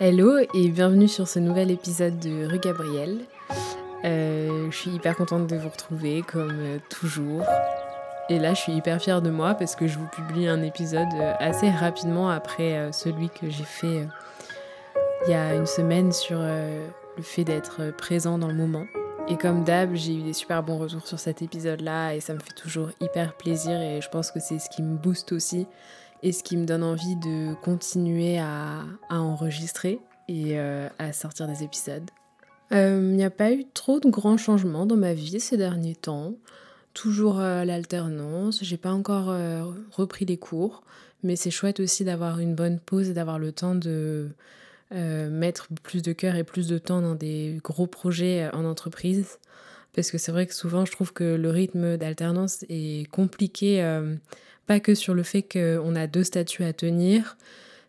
Hello et bienvenue sur ce nouvel épisode de Rue Gabriel. Euh, je suis hyper contente de vous retrouver comme euh, toujours. Et là, je suis hyper fière de moi parce que je vous publie un épisode euh, assez rapidement après celui que j'ai fait il y a une semaine sur le fait d'être présent dans le moment. Et comme d'hab, j'ai eu des super bons retours sur cet épisode-là et ça me fait toujours hyper plaisir et je pense que c'est ce qui me booste aussi et ce qui me donne envie de continuer à, enregistrer et euh, à sortir des épisodes. Euh, il n'y a pas eu trop de grands changements dans ma vie ces derniers temps. Toujours euh, l'alternance, j'ai pas encore repris les cours, mais c'est chouette aussi d'avoir une bonne pause et d'avoir le temps de mettre plus de cœur et plus de temps dans des gros projets en entreprise. Parce que c'est vrai que souvent je trouve que le rythme d'alternance est compliqué pas que sur le fait qu'on a deux statuts à tenir,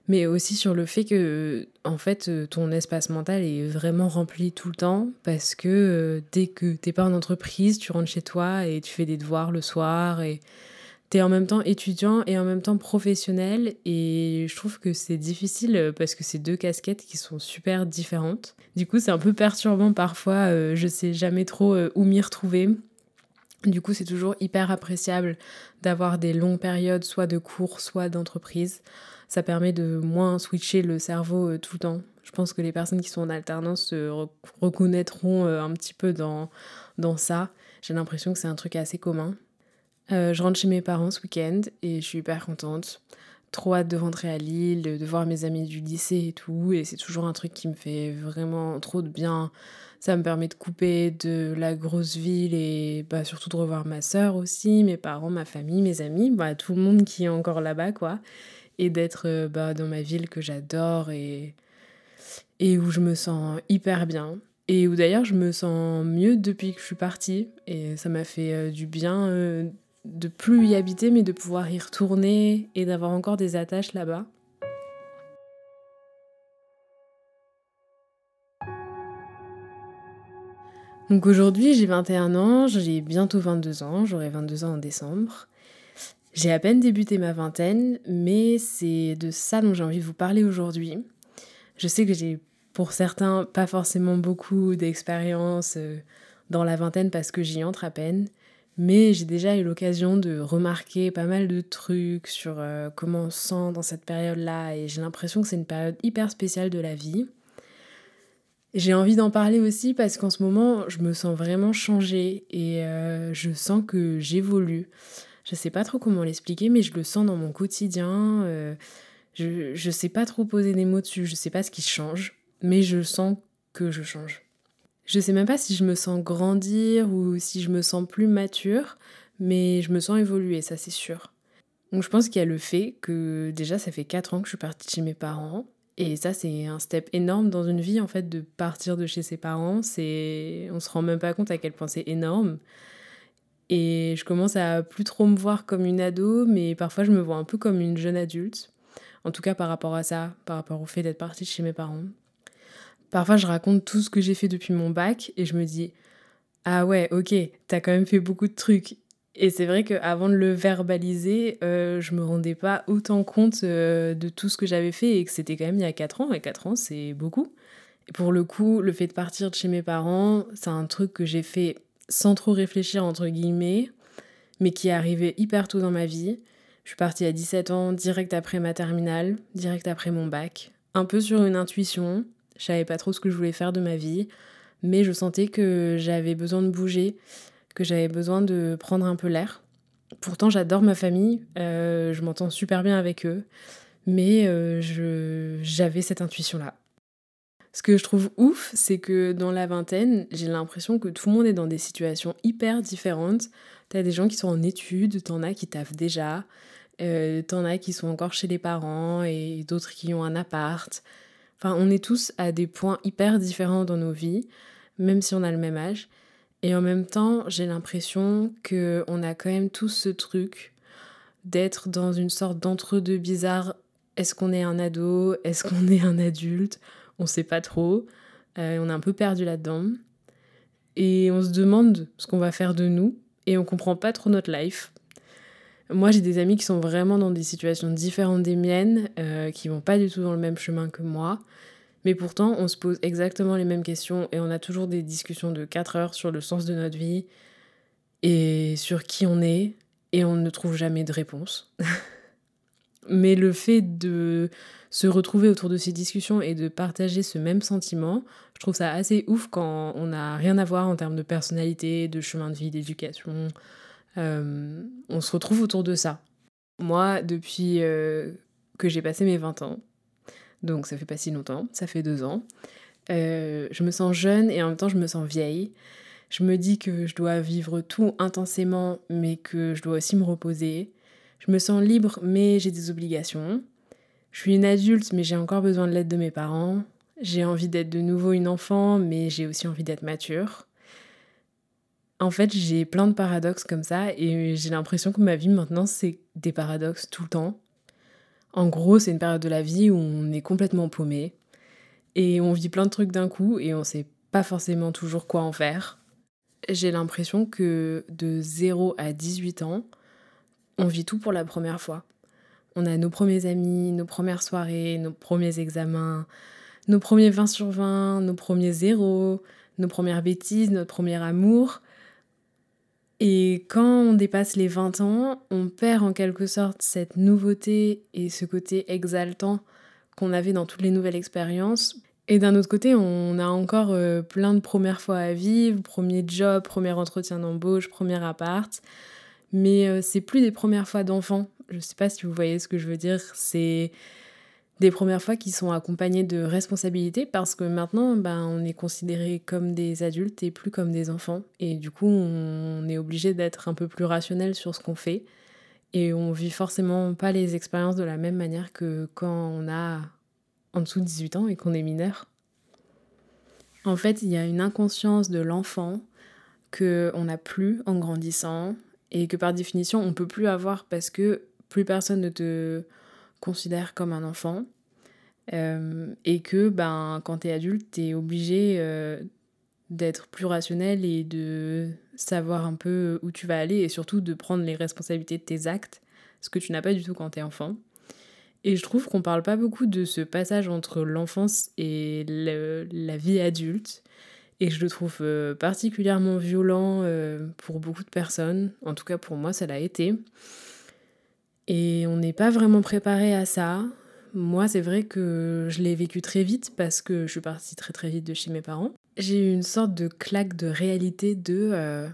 mais aussi sur le fait que en fait ton espace mental est vraiment rempli tout le temps parce que euh, dès que t'es pas en entreprise, tu rentres chez toi et tu fais des devoirs le soir et t'es en même temps étudiant et en même temps professionnel et je trouve que c'est difficile parce que c'est deux casquettes qui sont super différentes. Du coup, c'est un peu perturbant parfois, euh, je sais jamais trop euh, où m'y retrouver. Du coup, c'est toujours hyper appréciable d'avoir des longues périodes, soit de cours, soit d'entreprise. Ça permet de moins switcher le cerveau euh, tout le temps. Je pense que les personnes qui sont en alternance se reconnaîtront euh, un petit peu dans, dans ça. J'ai l'impression que c'est un truc assez commun. Euh, je rentre chez mes parents ce week-end et je suis hyper contente. Trop hâte de rentrer à Lille, de voir mes amis du lycée et tout. Et c'est toujours un truc qui me fait vraiment trop de bien ça me permet de couper de la grosse ville et bah, surtout de revoir ma soeur aussi, mes parents, ma famille, mes amis, bah, tout le monde qui est encore là-bas, quoi. Et d'être euh, bah, dans ma ville que j'adore et, et où je me sens hyper bien. Et où d'ailleurs je me sens mieux depuis que je suis partie. Et ça m'a fait euh, du bien euh, de plus y habiter, mais de pouvoir y retourner et d'avoir encore des attaches là-bas. Donc aujourd'hui, j'ai 21 ans, j'ai bientôt 22 ans, j'aurai 22 ans en décembre. J'ai à peine débuté ma vingtaine, mais c'est de ça dont j'ai envie de vous parler aujourd'hui. Je sais que j'ai pour certains pas forcément beaucoup d'expérience euh, dans la vingtaine parce que j'y entre à peine, mais j'ai déjà eu l'occasion de remarquer pas mal de trucs sur euh, comment on se sent dans cette période-là et j'ai l'impression que c'est une période hyper spéciale de la vie. J'ai envie d'en parler aussi parce qu'en ce moment, je me sens vraiment changée et euh, je sens que j'évolue. Je sais pas trop comment l'expliquer, mais je le sens dans mon quotidien. Euh, je, je sais pas trop poser des mots dessus, je sais pas ce qui change, mais je sens que je change. Je sais même pas si je me sens grandir ou si je me sens plus mature, mais je me sens évoluer, ça c'est sûr. Donc je pense qu'il y a le fait que déjà ça fait 4 ans que je suis partie chez mes parents et ça, c'est un step énorme dans une vie, en fait, de partir de chez ses parents. C'est... On se rend même pas compte à quel point c'est énorme. Et je commence à plus trop me voir comme une ado, mais parfois je me vois un peu comme une jeune adulte. En tout cas, par rapport à ça, par rapport au fait d'être partie de chez mes parents. Parfois, je raconte tout ce que j'ai fait depuis mon bac et je me dis Ah ouais, ok, t'as quand même fait beaucoup de trucs. Et c'est vrai qu'avant de le verbaliser, euh, je me rendais pas autant compte euh, de tout ce que j'avais fait et que c'était quand même il y a 4 ans. Et 4 ans, c'est beaucoup. Et pour le coup, le fait de partir de chez mes parents, c'est un truc que j'ai fait sans trop réfléchir, entre guillemets, mais qui est arrivé hyper tôt dans ma vie. Je suis partie à 17 ans, direct après ma terminale, direct après mon bac. Un peu sur une intuition. Je savais pas trop ce que je voulais faire de ma vie, mais je sentais que j'avais besoin de bouger que j'avais besoin de prendre un peu l'air. Pourtant, j'adore ma famille, euh, je m'entends super bien avec eux, mais euh, j'avais cette intuition-là. Ce que je trouve ouf, c'est que dans la vingtaine, j'ai l'impression que tout le monde est dans des situations hyper différentes. T'as des gens qui sont en études, t'en as qui taffent déjà, euh, t'en as qui sont encore chez les parents et d'autres qui ont un appart. Enfin, on est tous à des points hyper différents dans nos vies, même si on a le même âge. Et en même temps, j'ai l'impression que on a quand même tous ce truc d'être dans une sorte d'entre-deux bizarre. Est-ce qu'on est un ado? Est-ce qu'on est un adulte? On sait pas trop. Euh, on est un peu perdu là-dedans. Et on se demande ce qu'on va faire de nous. Et on comprend pas trop notre life. Moi, j'ai des amis qui sont vraiment dans des situations différentes des miennes, euh, qui vont pas du tout dans le même chemin que moi. Mais pourtant, on se pose exactement les mêmes questions et on a toujours des discussions de 4 heures sur le sens de notre vie et sur qui on est et on ne trouve jamais de réponse. Mais le fait de se retrouver autour de ces discussions et de partager ce même sentiment, je trouve ça assez ouf quand on n'a rien à voir en termes de personnalité, de chemin de vie, d'éducation. Euh, on se retrouve autour de ça. Moi, depuis euh, que j'ai passé mes 20 ans, donc ça fait pas si longtemps, ça fait deux ans, euh, je me sens jeune et en même temps je me sens vieille. Je me dis que je dois vivre tout intensément, mais que je dois aussi me reposer. Je me sens libre, mais j'ai des obligations. Je suis une adulte, mais j'ai encore besoin de l'aide de mes parents. J'ai envie d'être de nouveau une enfant, mais j'ai aussi envie d'être mature. En fait, j'ai plein de paradoxes comme ça et j'ai l'impression que ma vie maintenant, c'est des paradoxes tout le temps. En gros, c'est une période de la vie où on est complètement paumé et on vit plein de trucs d'un coup et on sait pas forcément toujours quoi en faire. J'ai l'impression que de 0 à 18 ans, on vit tout pour la première fois. On a nos premiers amis, nos premières soirées, nos premiers examens, nos premiers 20 sur 20, nos premiers zéros, nos premières bêtises, notre premier amour. Et quand on dépasse les 20 ans, on perd en quelque sorte cette nouveauté et ce côté exaltant qu'on avait dans toutes les nouvelles expériences. Et d'un autre côté, on a encore euh, plein de premières fois à vivre, premier job, premier entretien d'embauche, premier appart. Mais euh, c'est plus des premières fois d'enfant. Je sais pas si vous voyez ce que je veux dire. C'est des premières fois qui sont accompagnées de responsabilités parce que maintenant, ben, on est considéré comme des adultes et plus comme des enfants. Et du coup, on est obligé d'être un peu plus rationnel sur ce qu'on fait. Et on vit forcément pas les expériences de la même manière que quand on a en dessous de 18 ans et qu'on est mineur. En fait, il y a une inconscience de l'enfant que on n'a plus en grandissant et que par définition on peut plus avoir parce que plus personne ne te considère comme un enfant. Euh, et que ben, quand tu es adulte, tu es obligé euh, d'être plus rationnel et de savoir un peu où tu vas aller et surtout de prendre les responsabilités de tes actes, ce que tu n'as pas du tout quand tu es enfant. Et je trouve qu'on parle pas beaucoup de ce passage entre l'enfance et la vie adulte. Et je le trouve euh, particulièrement violent pour beaucoup de personnes. En tout cas, pour moi, ça l'a été. Et on n'est pas vraiment préparé à ça. Moi, c'est vrai que je l'ai vécu très vite parce que je suis partie très très vite de chez mes parents. J'ai eu une sorte de claque de réalité de euh,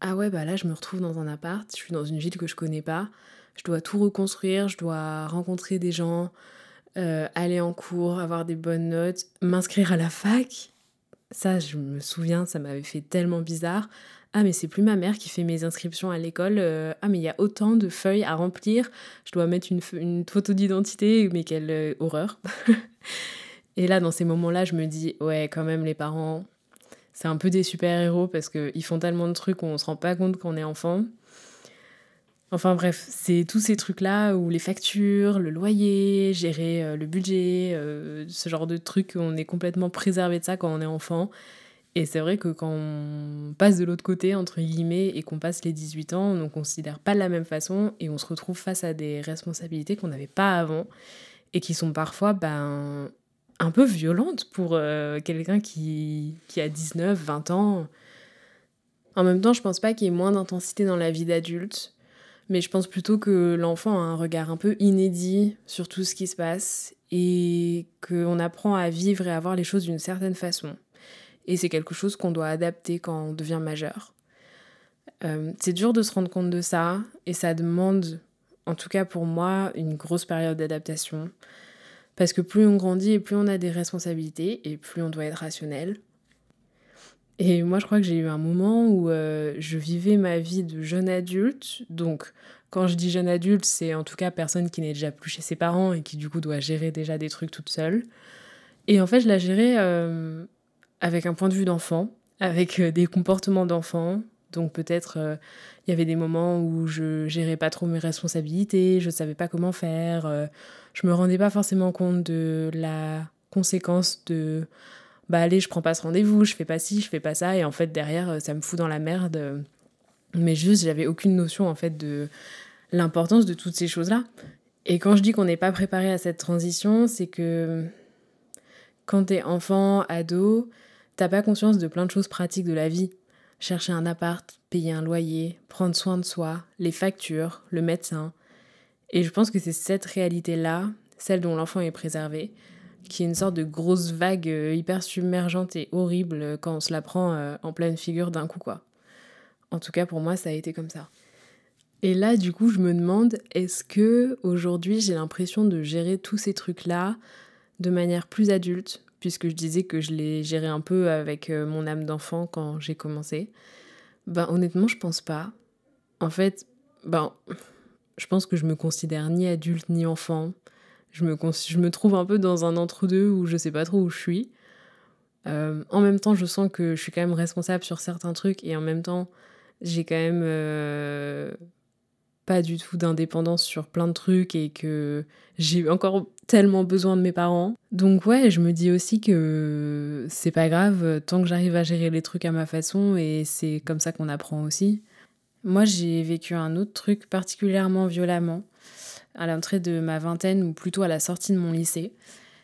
ah ouais, bah là, je me retrouve dans un appart, je suis dans une ville que je connais pas, je dois tout reconstruire, je dois rencontrer des gens, euh, aller en cours, avoir des bonnes notes, m'inscrire à la fac. Ça, je me souviens, ça m'avait fait tellement bizarre. Ah, mais c'est plus ma mère qui fait mes inscriptions à l'école. Euh, ah, mais il y a autant de feuilles à remplir. Je dois mettre une, une photo d'identité, mais quelle euh, horreur. Et là, dans ces moments-là, je me dis, ouais, quand même, les parents, c'est un peu des super-héros parce qu'ils font tellement de trucs qu'on se rend pas compte qu'on est enfant. Enfin bref, c'est tous ces trucs-là où les factures, le loyer, gérer euh, le budget, ce genre de trucs, on est complètement préservé de ça quand on est enfant. Et c'est vrai que quand on passe de l'autre côté, entre guillemets, et qu'on passe les 18 ans, on ne considère pas de la même façon et on se retrouve face à des responsabilités qu'on n'avait pas avant et qui sont parfois ben, un peu violentes pour euh, quelqu'un qui, qui a 19, 20 ans. En même temps, je pense pas qu'il y ait moins d'intensité dans la vie d'adulte, mais je pense plutôt que l'enfant a un regard un peu inédit sur tout ce qui se passe et qu'on apprend à vivre et à voir les choses d'une certaine façon et c'est quelque chose qu'on doit adapter quand on devient majeur. Euh, c'est dur de se rendre compte de ça et ça demande, en tout cas pour moi, une grosse période d'adaptation. Parce que plus on grandit et plus on a des responsabilités et plus on doit être rationnel. Et moi je crois que j'ai eu un moment où euh, je vivais ma vie de jeune adulte. Donc quand je dis jeune adulte, c'est en tout cas personne qui n'est déjà plus chez ses parents et qui du coup doit gérer déjà des trucs toute seule. Et en fait je la gérais euh, avec un point de vue d'enfant, avec euh, des comportements d'enfant. Donc peut-être il y avait des moments où je gérais pas trop mes responsabilités, je savais pas comment faire, je me rendais pas forcément compte de la conséquence de bah allez, je prends pas ce rendez-vous, je fais pas ci, je fais pas ça et en fait derrière ça me fout dans la merde. Mais juste j'avais aucune notion en fait de l'importance de toutes ces choses-là. Et quand je dis qu'on n'est pas préparé à cette transition, c'est que Quand t'es enfant, ado, t'as pas conscience de plein de choses pratiques de la vie. Chercher un appart, payer un loyer, prendre soin de soi, les factures, le médecin. Et je pense que c'est cette réalité-là, celle dont l'enfant est préservé, qui est une sorte de grosse vague euh, hyper submergente et horrible quand on se la prend euh, en pleine figure d'un coup, quoi. En tout cas, pour moi, ça a été comme ça. Et là, du coup, je me demande, est-ce que aujourd'hui j'ai l'impression de gérer tous ces trucs-là de manière plus adulte, puisque je disais que je les gérais un peu avec euh, mon âme d'enfant quand j'ai commencé. Ben honnêtement, je pense pas. En fait, ben, je pense que je me considère ni adulte ni enfant. Je me, je me trouve un peu dans un entre-deux où je sais pas trop où je suis. Euh, en même temps, je sens que je suis quand même responsable sur certains trucs et en même temps, j'ai quand même euh, pas du tout d'indépendance sur plein de trucs et que j'ai encore tellement besoin de mes parents. Donc ouais, je me dis aussi que c'est pas grave tant que j'arrive à gérer les trucs à ma façon et c'est comme ça qu'on apprend aussi. Moi, j'ai vécu un autre truc particulièrement violemment à l'entrée de ma vingtaine ou plutôt à la sortie de mon lycée.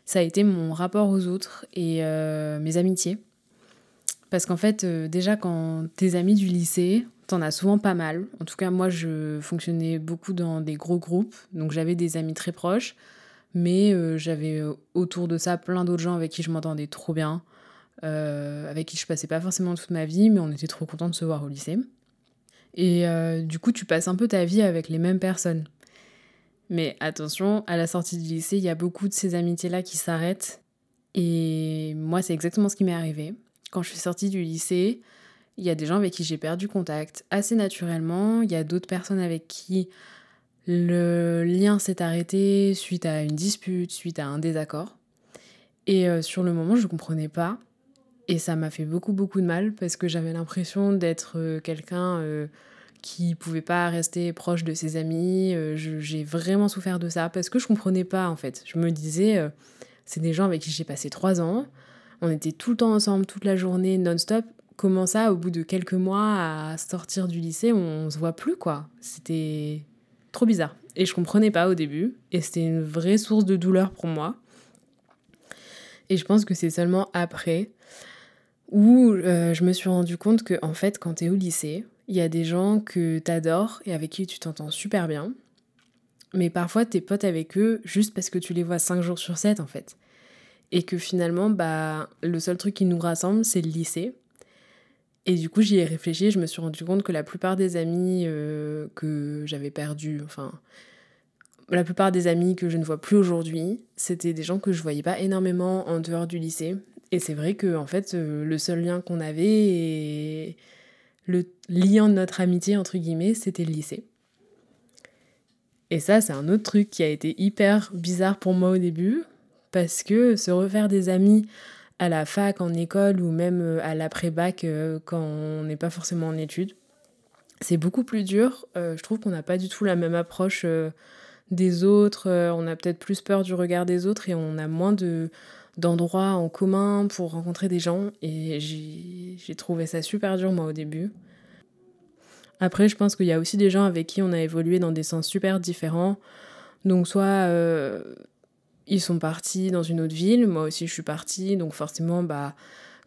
Ça a été mon rapport aux autres et euh, mes amitiés. Parce qu'en fait, euh, déjà quand tes amis du lycée, t'en as souvent pas mal. En tout cas, moi, je fonctionnais beaucoup dans des gros groupes, donc j'avais des amis très proches, mais euh, j'avais autour de ça plein d'autres gens avec qui je m'entendais trop bien, avec qui je passais pas forcément toute ma vie, mais on était trop contents de se voir au lycée. Et du coup, tu passes un peu ta vie avec les mêmes personnes. Mais attention, à la sortie du lycée, il y a beaucoup de ces amitiés-là qui s'arrêtent. Et moi, c'est exactement ce qui m'est arrivé quand je suis sortie du lycée, il y a des gens avec qui j'ai perdu contact assez naturellement. Il y a d'autres personnes avec qui le lien s'est arrêté suite à une dispute, suite à un désaccord. Et euh, sur le moment, je ne comprenais pas. Et ça m'a fait beaucoup, beaucoup de mal parce que j'avais l'impression d'être euh, quelqu'un euh, qui pouvait pas rester proche de ses amis. j'ai vraiment souffert de ça parce que je comprenais pas en fait. Je me disais, c'est des gens avec qui j'ai passé trois ans on était tout le temps ensemble, toute la journée, non-stop. Comment ça, au bout de quelques mois, à sortir du lycée, on, se voit plus, quoi? C'était trop bizarre. Et je comprenais pas au début. Et c'était une vraie source de douleur pour moi. Et je pense que c'est seulement après où euh, je me suis rendu compte que, en fait, quand tu es au lycée, il y a des gens que tu adores et avec qui tu t'entends super bien. Mais parfois, tu es pote avec eux juste parce que tu les vois 5 jours sur 7, en fait et que finalement, bah, le seul truc qui nous rassemble, c'est le lycée. Et du coup, j'y ai réfléchi, je me suis rendu compte que la plupart des amis euh, que j'avais perdus, enfin, la plupart des amis que je ne vois plus aujourd'hui, c'était des gens que je voyais pas énormément en dehors du lycée. Et c'est vrai que, en fait, euh, le seul lien qu'on avait et le lien de notre amitié, entre guillemets, c'était le lycée. Et ça, c'est un autre truc qui a été hyper bizarre pour moi au début, parce que se refaire des amis à la fac, en école ou même euh, à l'après-bac euh, quand on n'est pas forcément en études, c'est beaucoup plus dur. Euh, je trouve qu'on n'a pas du tout la même approche des autres, on a peut-être plus peur du regard des autres et on a moins de d'endroits en commun pour rencontrer des gens et j'ai trouvé ça super dur moi au début. Après, je pense qu'il y a aussi des gens avec qui on a évolué dans des sens super différents. Donc soit ils sont partis dans une autre ville, moi aussi je suis partie, donc forcément, bah,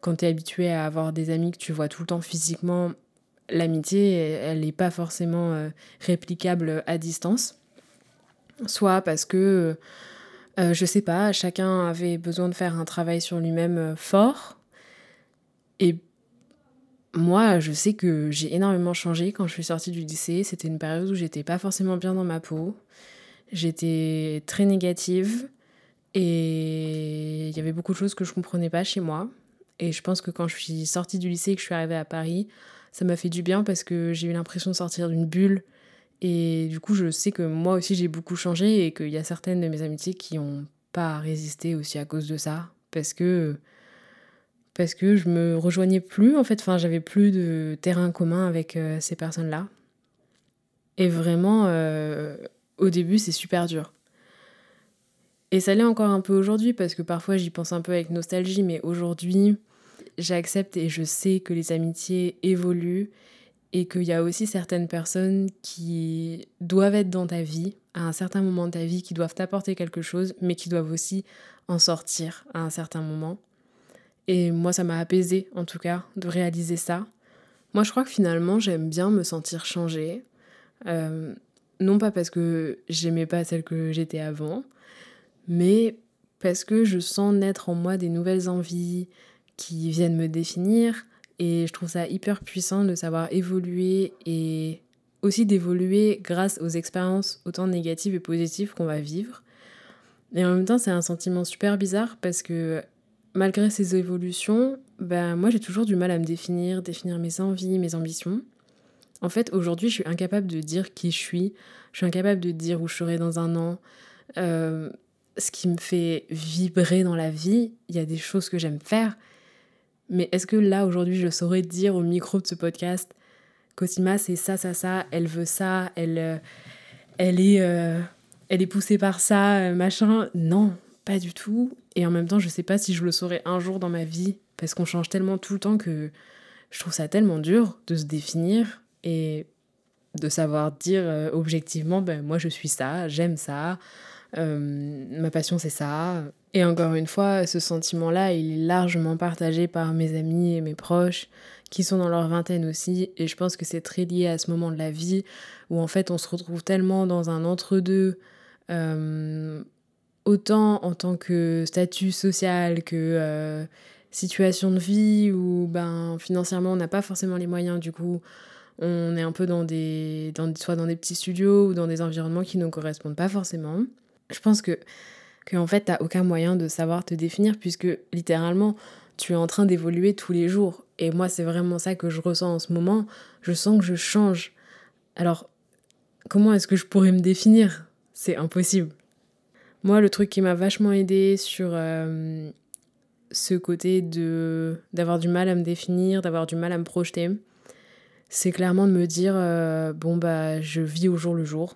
quand tu es habitué à avoir des amis que tu vois tout le temps physiquement, l'amitié, elle n'est pas forcément euh, réplicable à distance. Soit parce que, euh, je sais pas, chacun avait besoin de faire un travail sur lui-même euh, fort. Et moi, je sais que j'ai énormément changé quand je suis sortie du lycée. C'était une période où j'étais pas forcément bien dans ma peau. J'étais très négative. Et il y avait beaucoup de choses que je comprenais pas chez moi. Et je pense que quand je suis sortie du lycée et que je suis arrivée à Paris, ça m'a fait du bien parce que j'ai eu l'impression de sortir d'une bulle. Et du coup, je sais que moi aussi, j'ai beaucoup changé et qu'il y a certaines de mes amitiés qui n'ont pas résisté aussi à cause de ça. Parce que, parce que je me rejoignais plus, en fait. Enfin, j'avais plus de terrain commun avec euh, ces personnes-là. Et vraiment, euh, au début, c'est super dur. Et ça l'est encore un peu aujourd'hui parce que parfois j'y pense un peu avec nostalgie, mais aujourd'hui j'accepte et je sais que les amitiés évoluent et qu'il y a aussi certaines personnes qui doivent être dans ta vie à un certain moment de ta vie qui doivent t'apporter quelque chose, mais qui doivent aussi en sortir à un certain moment. Et moi, ça m'a apaisé, en tout cas, de réaliser ça. Moi, je crois que finalement, j'aime bien me sentir changée. Euh, non pas parce que j'aimais pas celle que j'étais avant, mais parce que je sens naître en moi des nouvelles envies qui viennent me définir. Et je trouve ça hyper puissant de savoir évoluer et aussi d'évoluer grâce aux expériences autant négatives et positives qu'on va vivre. Et en même temps, c'est un sentiment super bizarre parce que malgré ces évolutions, ben moi j'ai toujours du mal à me définir, définir mes envies, mes ambitions. En fait, aujourd'hui, je suis incapable de dire qui je suis. Je suis incapable de dire où je serai dans un an. Euh, ce qui me fait vibrer dans la vie, il y a des choses que j'aime faire. Mais est-ce que là, aujourd'hui, je saurais dire au micro de ce podcast, Cosima, c'est ça, ça, ça, elle veut ça, elle, euh, elle, est, euh, elle est poussée par ça, machin Non, pas du tout. Et en même temps, je sais pas si je le saurais un jour dans ma vie, parce qu'on change tellement tout le temps que je trouve ça tellement dur de se définir et de savoir dire euh, objectivement, ben moi je suis ça, j'aime ça, euh, ma passion c'est ça. Et encore une fois, ce sentiment-là, il est largement partagé par mes amis et mes proches qui sont dans leur vingtaine aussi. Et je pense que c'est très lié à ce moment de la vie où en fait on se retrouve tellement dans un entre-deux. Euh, autant en tant que statut social que euh, situation de vie où ben, financièrement on n'a pas forcément les moyens du coup on est un peu dans des dans, soit dans des petits studios ou dans des environnements qui ne correspondent pas forcément je pense que, que en fait t'as aucun moyen de savoir te définir puisque littéralement tu es en train d'évoluer tous les jours. Et moi c'est vraiment ça que je ressens en ce moment. Je sens que je change. Alors comment est-ce que je pourrais me définir? C'est impossible. Moi, le truc qui m'a vachement aidé sur euh, ce côté de d'avoir du mal à me définir, d'avoir du mal à me projeter, c'est clairement de me dire euh, bon bah je vis au jour le jour.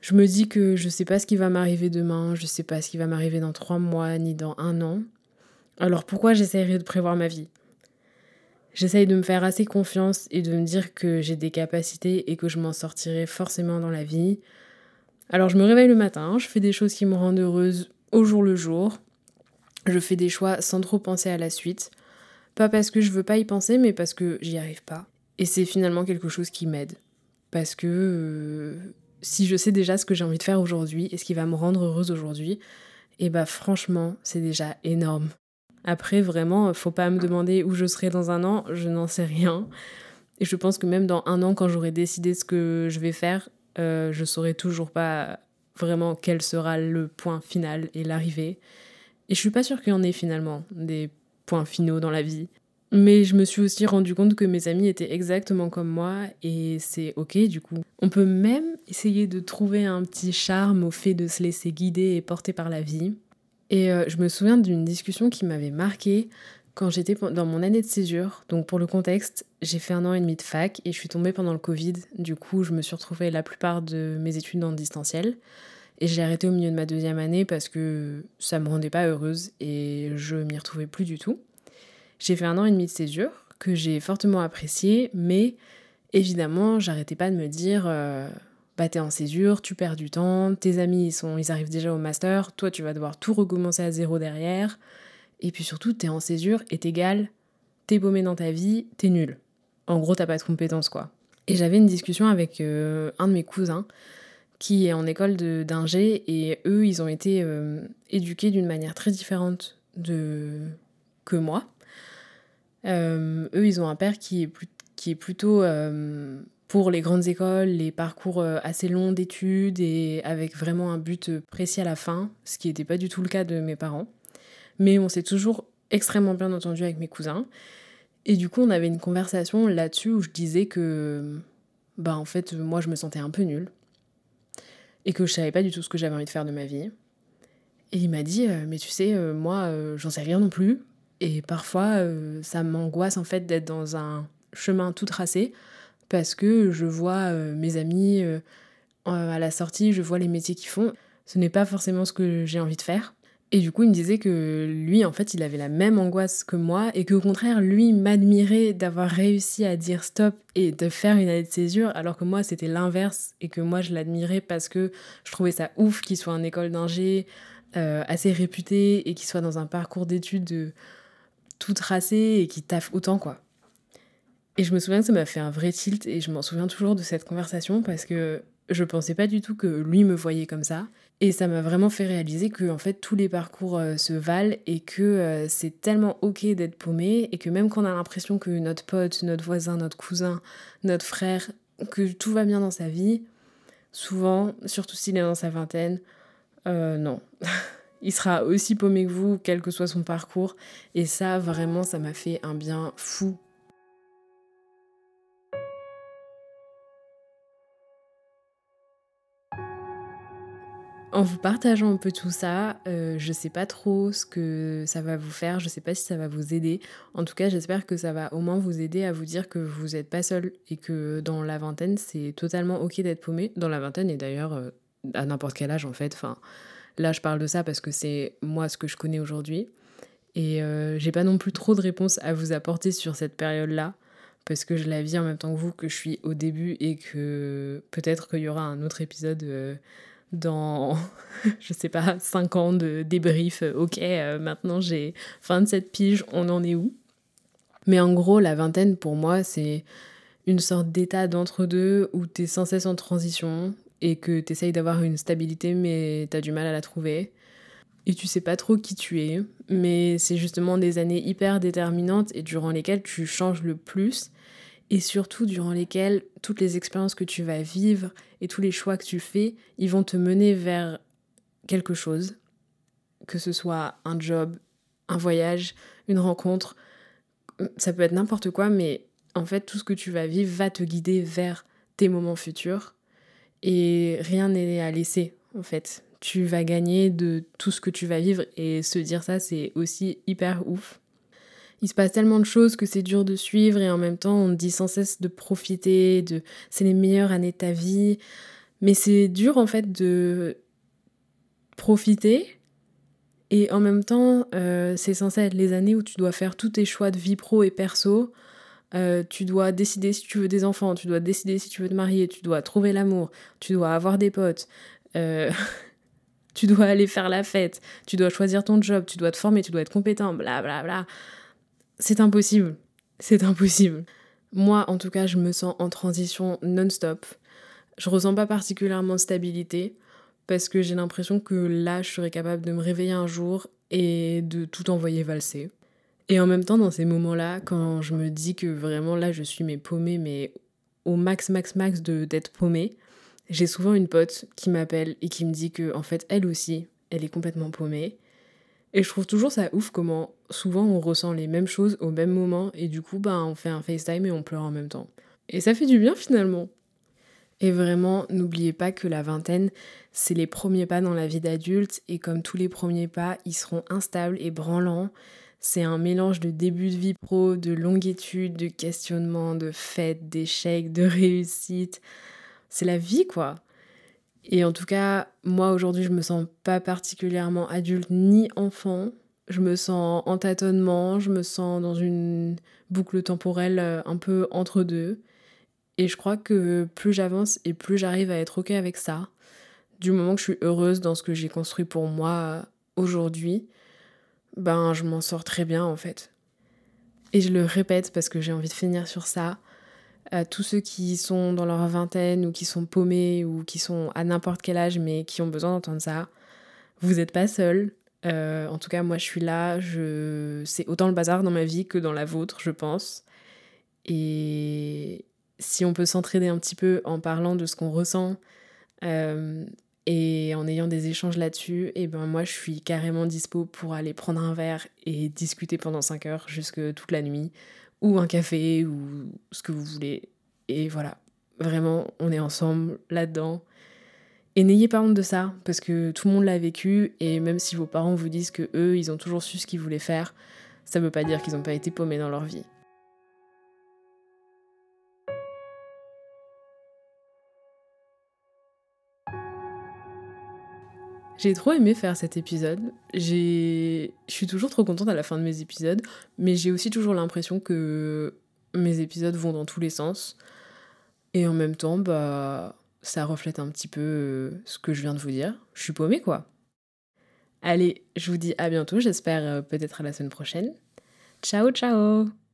Je me dis que je sais pas ce qui va m'arriver demain, je sais pas ce qui va m'arriver dans trois mois ni dans un an. Alors pourquoi j'essaierai de prévoir ma vie? J'essaye de me faire assez confiance et de me dire que j'ai des capacités et que je m'en sortirai forcément dans la vie, alors je me réveille le matin, je fais des choses qui me rendent heureuse au jour le jour. Je fais des choix sans trop penser à la suite. Pas parce que je veux pas y penser, mais parce que j'y arrive pas. Et c'est finalement quelque chose qui m'aide. Parce que euh, si je sais déjà ce que j'ai envie de faire aujourd'hui et ce qui va me rendre heureuse aujourd'hui, et eh bah franchement, c'est déjà énorme. Après, vraiment, faut pas me demander où je serai dans un an, je n'en sais rien. Et je pense que même dans un an, quand j'aurai décidé ce que je vais faire, euh, je saurais toujours pas vraiment quel sera le point final et l'arrivée. Et je suis pas sûre qu'il y en ait finalement des points finaux dans la vie. Mais je me suis aussi rendu compte que mes amis étaient exactement comme moi et c'est ok du coup. On peut même essayer de trouver un petit charme au fait de se laisser guider et porter par la vie. Et euh, je me souviens d'une discussion qui m'avait marquée quand j'étais dans mon année de césure, donc pour le contexte, j'ai fait un an et demi de fac et je suis tombée pendant le Covid. Du coup, je me suis retrouvée la plupart de mes études le distanciel. Et j'ai arrêté au milieu de ma deuxième année parce que ça me rendait pas heureuse et je m'y retrouvais plus du tout. J'ai fait un an et demi de césure que j'ai fortement apprécié, mais évidemment, j'arrêtais pas de me dire euh, bah t'es en césure, tu perds du temps, tes amis ils sont ils arrivent déjà au master, toi tu vas devoir tout recommencer à zéro derrière. Et puis surtout, t'es en césure et égal, t'es paumé dans ta vie, t'es nul. En gros, t'as pas de compétences, quoi. Et j'avais une discussion avec euh, un de mes cousins qui est en école d'ingé et eux, ils ont été euh, éduqués d'une manière très différente de que moi. Euh, eux, ils ont un père qui est, plutôt pour les grandes écoles, les parcours assez longs d'études et avec vraiment un but précis à la fin, ce qui n'était pas du tout le cas de mes parents. Mais on s'est toujours extrêmement bien entendu avec mes cousins. Et du coup, on avait une conversation là-dessus où je disais que, bah en fait, moi, je me sentais un peu nulle. Et que je savais pas du tout ce que j'avais envie de faire de ma vie. Et il m'a dit, euh, mais tu sais, euh, moi, euh, j'en sais rien non plus. Et parfois, ça m'angoisse en fait d'être dans un chemin tout tracé parce que je vois mes amis à la sortie, je vois les métiers qu'ils font. Ce n'est pas forcément ce que j'ai envie de faire. Et du coup, il me disait que lui, en fait, il avait la même angoisse que moi et qu'au contraire, lui m'admirait d'avoir réussi à dire stop et de faire une année de césure, alors que moi, c'était l'inverse et que moi, je l'admirais parce que je trouvais ça ouf qu'il soit en école d'ingé, euh, assez réputé et qu'il soit dans un parcours d'études tout tracé et qu'il taffe autant, quoi. Et je me souviens que ça m'a fait un vrai tilt et je m'en souviens toujours de cette conversation parce que je pensais pas du tout que lui me voyait comme ça. Et ça m'a vraiment fait réaliser que en fait tous les parcours euh, se valent et que euh, c'est tellement ok d'être paumé et que même quand on a l'impression que notre pote, notre voisin, notre cousin, notre frère, que tout va bien dans sa vie, souvent, surtout s'il est dans sa vingtaine, euh, non. Il sera aussi paumé que vous, quel que soit son parcours. Et ça, vraiment, ça m'a fait un bien fou En vous partageant un peu tout ça, euh, je sais pas trop ce que ça va vous faire, je sais pas si ça va vous aider. En tout cas, j'espère que ça va au moins vous aider à vous dire que vous n'êtes pas seul et que dans la vingtaine, c'est totalement ok d'être paumé. Dans la vingtaine et d'ailleurs euh, à n'importe quel âge en fait. Enfin, là, je parle de ça parce que c'est moi ce que je connais aujourd'hui. Et euh, j'ai pas non plus trop de réponses à vous apporter sur cette période-là parce que je la vis en même temps que vous, que je suis au début et que peut-être qu'il y aura un autre épisode dans, je sais pas, 5 ans de débrief, euh, ok, euh, maintenant j'ai 27 piges, on en est où? Mais en gros, la vingtaine, pour moi, c'est une sorte d'état d'entre-deux où tu es sans cesse en transition et que tu essayes d'avoir une stabilité, mais tu as du mal à la trouver. Et tu sais pas trop qui tu es, mais c'est justement des années hyper déterminantes et durant lesquelles tu changes le plus. Et surtout durant lesquelles toutes les expériences que tu vas vivre et tous les choix que tu fais, ils vont te mener vers quelque chose, que ce soit un job, un voyage, une rencontre, ça peut être n'importe quoi, mais en fait tout ce que tu vas vivre va te guider vers tes moments futurs et rien n'est à laisser en fait. Tu vas gagner de tout ce que tu vas vivre et se dire ça c'est aussi hyper ouf il se passe tellement de choses que c'est dur de suivre et en même temps on dit sans cesse de profiter, de c'est les meilleures années de ta vie. Mais c'est dur en fait de profiter et en même temps euh, c'est censé être les années où tu dois faire tous tes choix de vie pro et perso. Euh, tu dois décider si tu veux des enfants, tu dois décider si tu veux te marier, tu dois trouver l'amour, tu dois avoir des potes. Euh, tu dois aller faire la fête, tu dois choisir ton job, tu dois te former, tu dois être compétent, bla bla bla c'est impossible. C'est impossible. Moi, en tout cas, je me sens en transition non-stop. Je ressens pas particulièrement de stabilité parce que j'ai l'impression que là, je serais capable de me réveiller un jour et de tout envoyer valser. Et en même temps, dans ces moments-là, quand je me dis que vraiment là, je suis mes paumée, mais au max, max, max de d'être paumée, j'ai souvent une pote qui m'appelle et qui me dit que en fait, elle aussi, elle est complètement paumée et je trouve toujours ça ouf comment souvent on ressent les mêmes choses au même moment et du coup ben on fait un FaceTime et on pleure en même temps. Et ça fait du bien finalement. Et vraiment, n'oubliez pas que la vingtaine, c'est les premiers pas dans la vie d'adulte et comme tous les premiers pas, ils seront instables et branlants. C'est un mélange de début de vie pro, de longue étude, de questionnement, de fêtes, d'échecs, de réussite. C'est la vie quoi. Et en tout cas, moi aujourd'hui, je me sens pas particulièrement adulte ni enfant. Je me sens en tâtonnement, je me sens dans une boucle temporelle euh, un peu entre deux. Et je crois que plus j'avance et plus j'arrive à être ok avec ça, du moment que je suis heureuse dans ce que j'ai construit pour moi aujourd'hui, ben je m'en sors très bien en fait. Et je le répète parce que j'ai envie de finir sur ça à tous ceux qui sont dans leur vingtaine ou qui sont paumés ou qui sont à n'importe quel âge mais qui ont besoin d'entendre ça. Vous n'êtes pas seul. Euh, en tout cas, moi, je suis là. Je... C'est autant le bazar dans ma vie que dans la vôtre, je pense. Et si on peut s'entraider un petit peu en parlant de ce qu'on ressent euh, et en ayant des échanges là-dessus, et eh ben moi, je suis carrément dispo pour aller prendre un verre et discuter pendant 5 heures jusque toute la nuit ou un café ou ce que vous voulez. Et voilà, vraiment, on est ensemble là-dedans. Et n'ayez pas honte de ça, parce que tout le monde l'a vécu, et même si vos parents vous disent que eux, ils ont toujours su ce qu'ils voulaient faire, ça veut pas dire qu'ils n'ont pas été paumés dans leur vie. J'ai trop aimé faire cet épisode. Je suis toujours trop contente à la fin de mes épisodes, mais j'ai aussi toujours l'impression que mes épisodes vont dans tous les sens. Et en même temps, bah, ça reflète un petit peu euh, ce que je viens de vous dire. Je suis paumée, quoi. Allez, je vous dis à bientôt, j'espère euh, peut-être à la semaine prochaine. Ciao, ciao